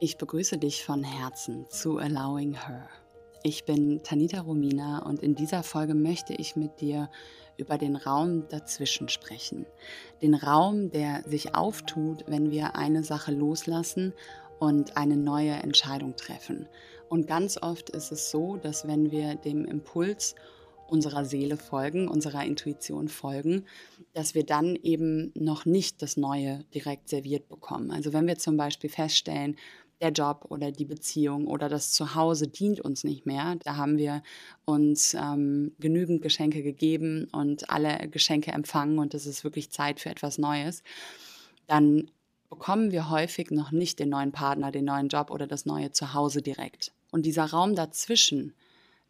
Ich begrüße dich von Herzen zu Allowing Her. Ich bin Tanita Romina und in dieser Folge möchte ich mit dir über den Raum dazwischen sprechen. Den Raum, der sich auftut, wenn wir eine Sache loslassen und eine neue Entscheidung treffen. Und ganz oft ist es so, dass wenn wir dem Impuls unserer Seele folgen, unserer Intuition folgen, dass wir dann eben noch nicht das Neue direkt serviert bekommen. Also wenn wir zum Beispiel feststellen, der Job oder die Beziehung oder das Zuhause dient uns nicht mehr. Da haben wir uns ähm, genügend Geschenke gegeben und alle Geschenke empfangen und es ist wirklich Zeit für etwas Neues. Dann bekommen wir häufig noch nicht den neuen Partner, den neuen Job oder das neue Zuhause direkt. Und dieser Raum dazwischen,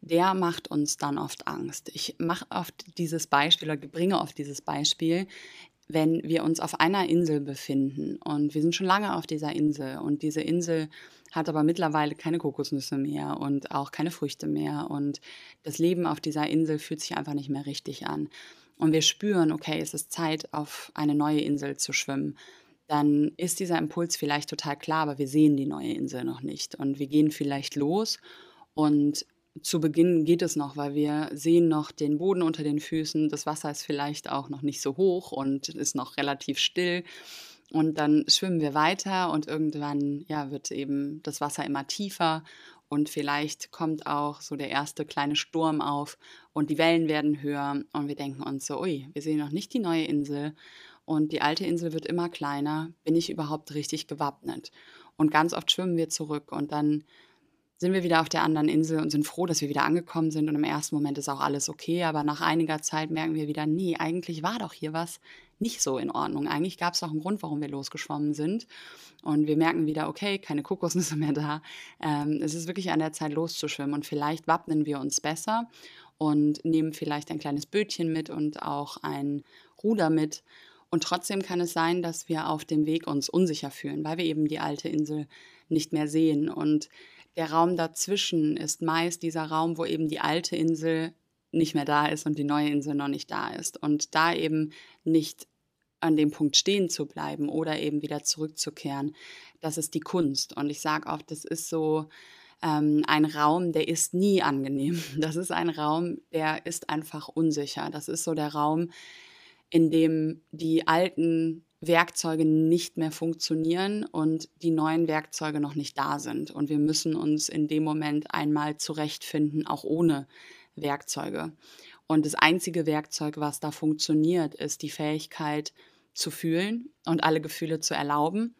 der macht uns dann oft Angst. Ich mache oft dieses Beispiel oder bringe oft dieses Beispiel wenn wir uns auf einer Insel befinden. Und wir sind schon lange auf dieser Insel. Und diese Insel hat aber mittlerweile keine Kokosnüsse mehr und auch keine Früchte mehr. Und das Leben auf dieser Insel fühlt sich einfach nicht mehr richtig an. Und wir spüren, okay, es ist Zeit, auf eine neue Insel zu schwimmen, dann ist dieser Impuls vielleicht total klar, aber wir sehen die neue Insel noch nicht. Und wir gehen vielleicht los und zu Beginn geht es noch, weil wir sehen noch den Boden unter den Füßen. Das Wasser ist vielleicht auch noch nicht so hoch und ist noch relativ still. Und dann schwimmen wir weiter und irgendwann ja, wird eben das Wasser immer tiefer und vielleicht kommt auch so der erste kleine Sturm auf und die Wellen werden höher und wir denken uns so, ui, wir sehen noch nicht die neue Insel und die alte Insel wird immer kleiner. Bin ich überhaupt richtig gewappnet? Und ganz oft schwimmen wir zurück und dann sind wir wieder auf der anderen Insel und sind froh, dass wir wieder angekommen sind. Und im ersten Moment ist auch alles okay, aber nach einiger Zeit merken wir wieder, nee, eigentlich war doch hier was nicht so in Ordnung. Eigentlich gab es doch einen Grund, warum wir losgeschwommen sind. Und wir merken wieder, okay, keine Kokosnüsse mehr da. Ähm, es ist wirklich an der Zeit loszuschwimmen und vielleicht wappnen wir uns besser und nehmen vielleicht ein kleines Bötchen mit und auch ein Ruder mit. Und trotzdem kann es sein, dass wir auf dem Weg uns unsicher fühlen, weil wir eben die alte Insel nicht mehr sehen. Und der Raum dazwischen ist meist dieser Raum, wo eben die alte Insel nicht mehr da ist und die neue Insel noch nicht da ist. Und da eben nicht an dem Punkt stehen zu bleiben oder eben wieder zurückzukehren, das ist die Kunst. Und ich sage oft, das ist so ähm, ein Raum, der ist nie angenehm. Das ist ein Raum, der ist einfach unsicher. Das ist so der Raum, in dem die alten Werkzeuge nicht mehr funktionieren und die neuen Werkzeuge noch nicht da sind. Und wir müssen uns in dem Moment einmal zurechtfinden, auch ohne Werkzeuge. Und das einzige Werkzeug, was da funktioniert, ist die Fähigkeit zu fühlen und alle Gefühle zu erlauben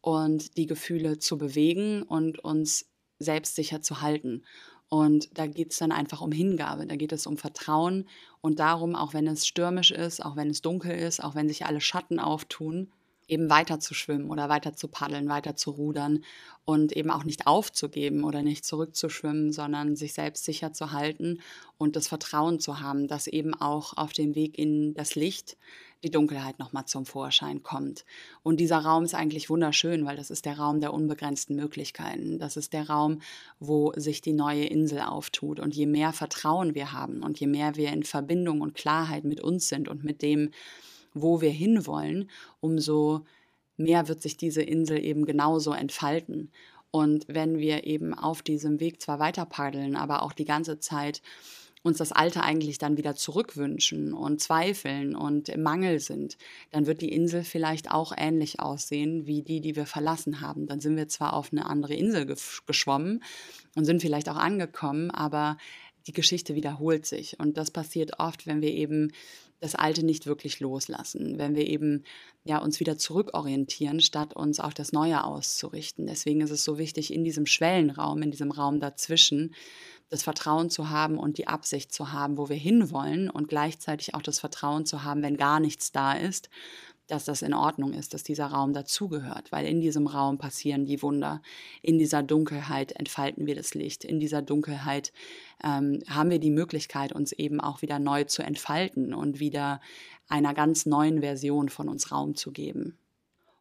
und die Gefühle zu bewegen und uns selbstsicher zu halten. Und da geht es dann einfach um Hingabe, da geht es um Vertrauen und darum, auch wenn es stürmisch ist, auch wenn es dunkel ist, auch wenn sich alle Schatten auftun, eben weiter zu schwimmen oder weiter zu paddeln, weiter zu rudern und eben auch nicht aufzugeben oder nicht zurückzuschwimmen, sondern sich selbst sicher zu halten und das Vertrauen zu haben, dass eben auch auf dem Weg in das Licht die Dunkelheit nochmal zum Vorschein kommt. Und dieser Raum ist eigentlich wunderschön, weil das ist der Raum der unbegrenzten Möglichkeiten. Das ist der Raum, wo sich die neue Insel auftut. Und je mehr Vertrauen wir haben und je mehr wir in Verbindung und Klarheit mit uns sind und mit dem, wo wir hinwollen, umso mehr wird sich diese Insel eben genauso entfalten. Und wenn wir eben auf diesem Weg zwar weiter paddeln, aber auch die ganze Zeit uns das Alte eigentlich dann wieder zurückwünschen und zweifeln und im Mangel sind, dann wird die Insel vielleicht auch ähnlich aussehen wie die, die wir verlassen haben. Dann sind wir zwar auf eine andere Insel geschwommen und sind vielleicht auch angekommen, aber die Geschichte wiederholt sich. Und das passiert oft, wenn wir eben das Alte nicht wirklich loslassen, wenn wir eben ja uns wieder zurückorientieren, statt uns auf das Neue auszurichten. Deswegen ist es so wichtig, in diesem Schwellenraum, in diesem Raum dazwischen, das Vertrauen zu haben und die Absicht zu haben, wo wir hinwollen und gleichzeitig auch das Vertrauen zu haben, wenn gar nichts da ist, dass das in Ordnung ist, dass dieser Raum dazugehört, weil in diesem Raum passieren die Wunder. In dieser Dunkelheit entfalten wir das Licht. In dieser Dunkelheit ähm, haben wir die Möglichkeit, uns eben auch wieder neu zu entfalten und wieder einer ganz neuen Version von uns Raum zu geben.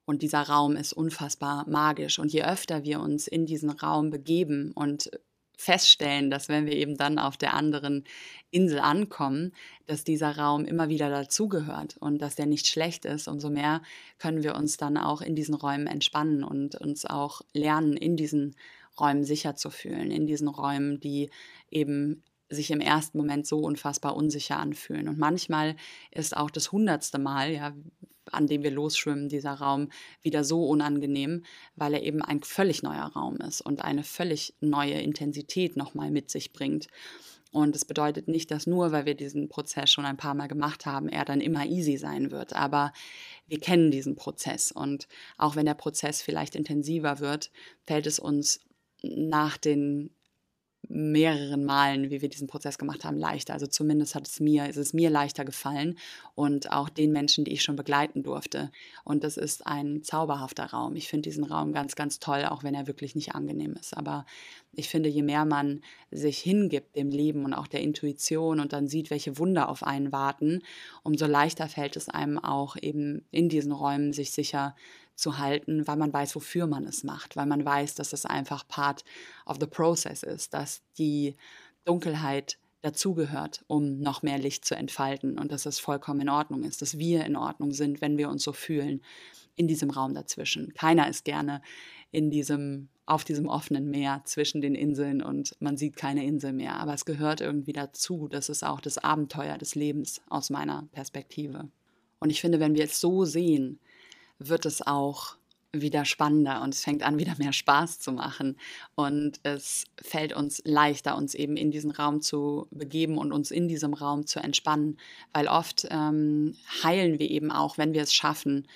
Und dieser Raum ist unfassbar magisch. Und je öfter wir uns in diesen Raum begeben und feststellen, dass wenn wir eben dann auf der anderen Insel ankommen, dass dieser Raum immer wieder dazugehört und dass der nicht schlecht ist. Umso mehr können wir uns dann auch in diesen Räumen entspannen und uns auch lernen, in diesen Räumen sicher zu fühlen, in diesen Räumen, die eben sich im ersten Moment so unfassbar unsicher anfühlen. Und manchmal ist auch das hundertste Mal, ja, an dem wir losschwimmen, dieser Raum wieder so unangenehm, weil er eben ein völlig neuer Raum ist und eine völlig neue Intensität nochmal mit sich bringt. Und es bedeutet nicht, dass nur, weil wir diesen Prozess schon ein paar Mal gemacht haben, er dann immer easy sein wird. Aber wir kennen diesen Prozess. Und auch wenn der Prozess vielleicht intensiver wird, fällt es uns nach den mehreren Malen, wie wir diesen Prozess gemacht haben, leichter. Also zumindest hat es mir, ist es mir leichter gefallen und auch den Menschen, die ich schon begleiten durfte. Und das ist ein zauberhafter Raum. Ich finde diesen Raum ganz, ganz toll, auch wenn er wirklich nicht angenehm ist. Aber ich finde, je mehr man sich hingibt dem Leben und auch der Intuition und dann sieht, welche Wunder auf einen warten, umso leichter fällt es einem auch eben in diesen Räumen sich sicher zu halten, weil man weiß, wofür man es macht, weil man weiß, dass es einfach Part of the process ist, dass die Dunkelheit dazugehört, um noch mehr Licht zu entfalten und dass es vollkommen in Ordnung ist, dass wir in Ordnung sind, wenn wir uns so fühlen in diesem Raum dazwischen. Keiner ist gerne in diesem auf diesem offenen Meer zwischen den Inseln und man sieht keine Insel mehr, aber es gehört irgendwie dazu, das ist auch das Abenteuer des Lebens aus meiner Perspektive. Und ich finde, wenn wir es so sehen, wird es auch wieder spannender und es fängt an, wieder mehr Spaß zu machen. Und es fällt uns leichter, uns eben in diesen Raum zu begeben und uns in diesem Raum zu entspannen, weil oft ähm, heilen wir eben auch, wenn wir es schaffen,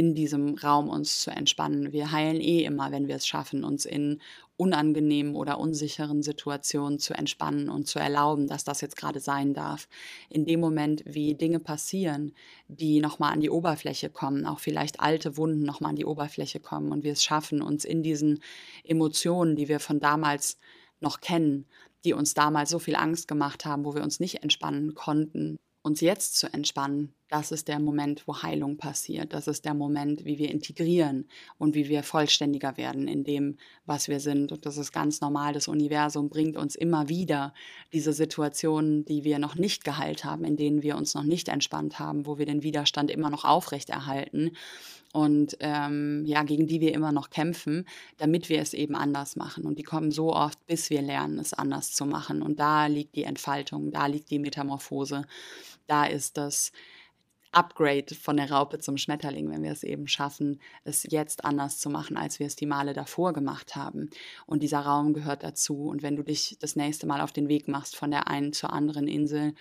in diesem Raum uns zu entspannen. Wir heilen eh immer, wenn wir es schaffen, uns in unangenehmen oder unsicheren Situationen zu entspannen und zu erlauben, dass das jetzt gerade sein darf. In dem Moment, wie Dinge passieren, die nochmal an die Oberfläche kommen, auch vielleicht alte Wunden nochmal an die Oberfläche kommen und wir es schaffen, uns in diesen Emotionen, die wir von damals noch kennen, die uns damals so viel Angst gemacht haben, wo wir uns nicht entspannen konnten, uns jetzt zu entspannen, das ist der Moment, wo Heilung passiert. Das ist der Moment, wie wir integrieren und wie wir vollständiger werden in dem, was wir sind. Und das ist ganz normal. Das Universum bringt uns immer wieder diese Situationen, die wir noch nicht geheilt haben, in denen wir uns noch nicht entspannt haben, wo wir den Widerstand immer noch aufrechterhalten und ähm, ja, gegen die wir immer noch kämpfen, damit wir es eben anders machen. Und die kommen so oft, bis wir lernen, es anders zu machen. Und da liegt die Entfaltung, da liegt die Metamorphose, da ist das Upgrade von der Raupe zum Schmetterling, wenn wir es eben schaffen, es jetzt anders zu machen, als wir es die Male davor gemacht haben. Und dieser Raum gehört dazu. Und wenn du dich das nächste Mal auf den Weg machst von der einen zur anderen Insel,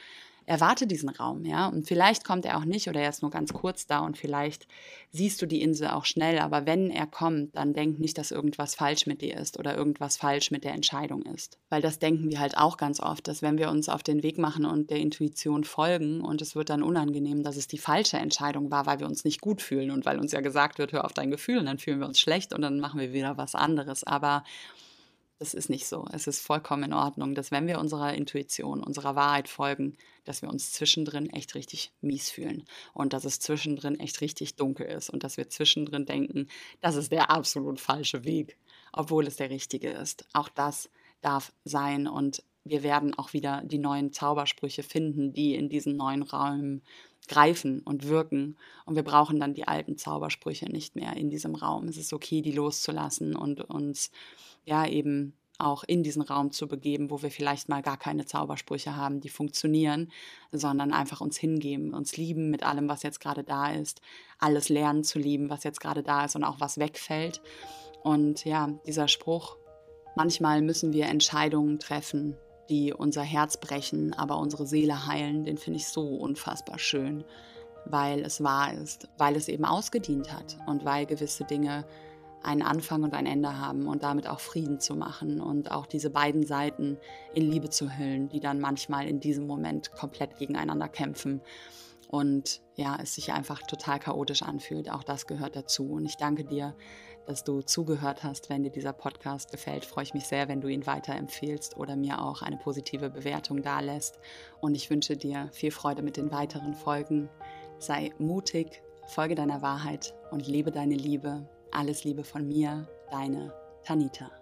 erwarte diesen Raum, ja. Und vielleicht kommt er auch nicht oder er ist nur ganz kurz da und vielleicht siehst du die Insel auch schnell. Aber wenn er kommt, dann denk nicht, dass irgendwas falsch mit dir ist oder irgendwas falsch mit der Entscheidung ist. Weil das denken wir halt auch ganz oft, dass wenn wir uns auf den Weg machen und der Intuition folgen und es wird dann unangenehm, dass es die falsche Entscheidung war, weil wir uns nicht gut fühlen und weil uns ja gesagt wird, hör auf dein Gefühl und dann fühlen wir uns schlecht und dann machen wir wieder was anderes. Aber das ist nicht so. Es ist vollkommen in Ordnung, dass wenn wir unserer Intuition, unserer Wahrheit folgen, dass wir uns zwischendrin echt richtig mies fühlen und dass es zwischendrin echt richtig dunkel ist und dass wir zwischendrin denken, das ist der absolut falsche Weg, obwohl es der richtige ist. Auch das darf sein und wir werden auch wieder die neuen Zaubersprüche finden, die in diesen neuen Räumen greifen und wirken. Und wir brauchen dann die alten Zaubersprüche nicht mehr in diesem Raum. Es ist okay, die loszulassen und uns ja eben auch in diesen Raum zu begeben, wo wir vielleicht mal gar keine Zaubersprüche haben, die funktionieren, sondern einfach uns hingeben, uns lieben mit allem, was jetzt gerade da ist, alles lernen zu lieben, was jetzt gerade da ist und auch was wegfällt. Und ja, dieser Spruch, manchmal müssen wir Entscheidungen treffen, die unser Herz brechen, aber unsere Seele heilen, den finde ich so unfassbar schön, weil es wahr ist, weil es eben ausgedient hat und weil gewisse Dinge einen Anfang und ein Ende haben und damit auch Frieden zu machen und auch diese beiden Seiten in Liebe zu hüllen, die dann manchmal in diesem Moment komplett gegeneinander kämpfen und ja, es sich einfach total chaotisch anfühlt. Auch das gehört dazu. Und ich danke dir, dass du zugehört hast. Wenn dir dieser Podcast gefällt, freue ich mich sehr, wenn du ihn weiterempfehlst oder mir auch eine positive Bewertung dalässt. Und ich wünsche dir viel Freude mit den weiteren Folgen. Sei mutig, folge deiner Wahrheit und lebe deine Liebe. Alles Liebe von mir, deine Tanita.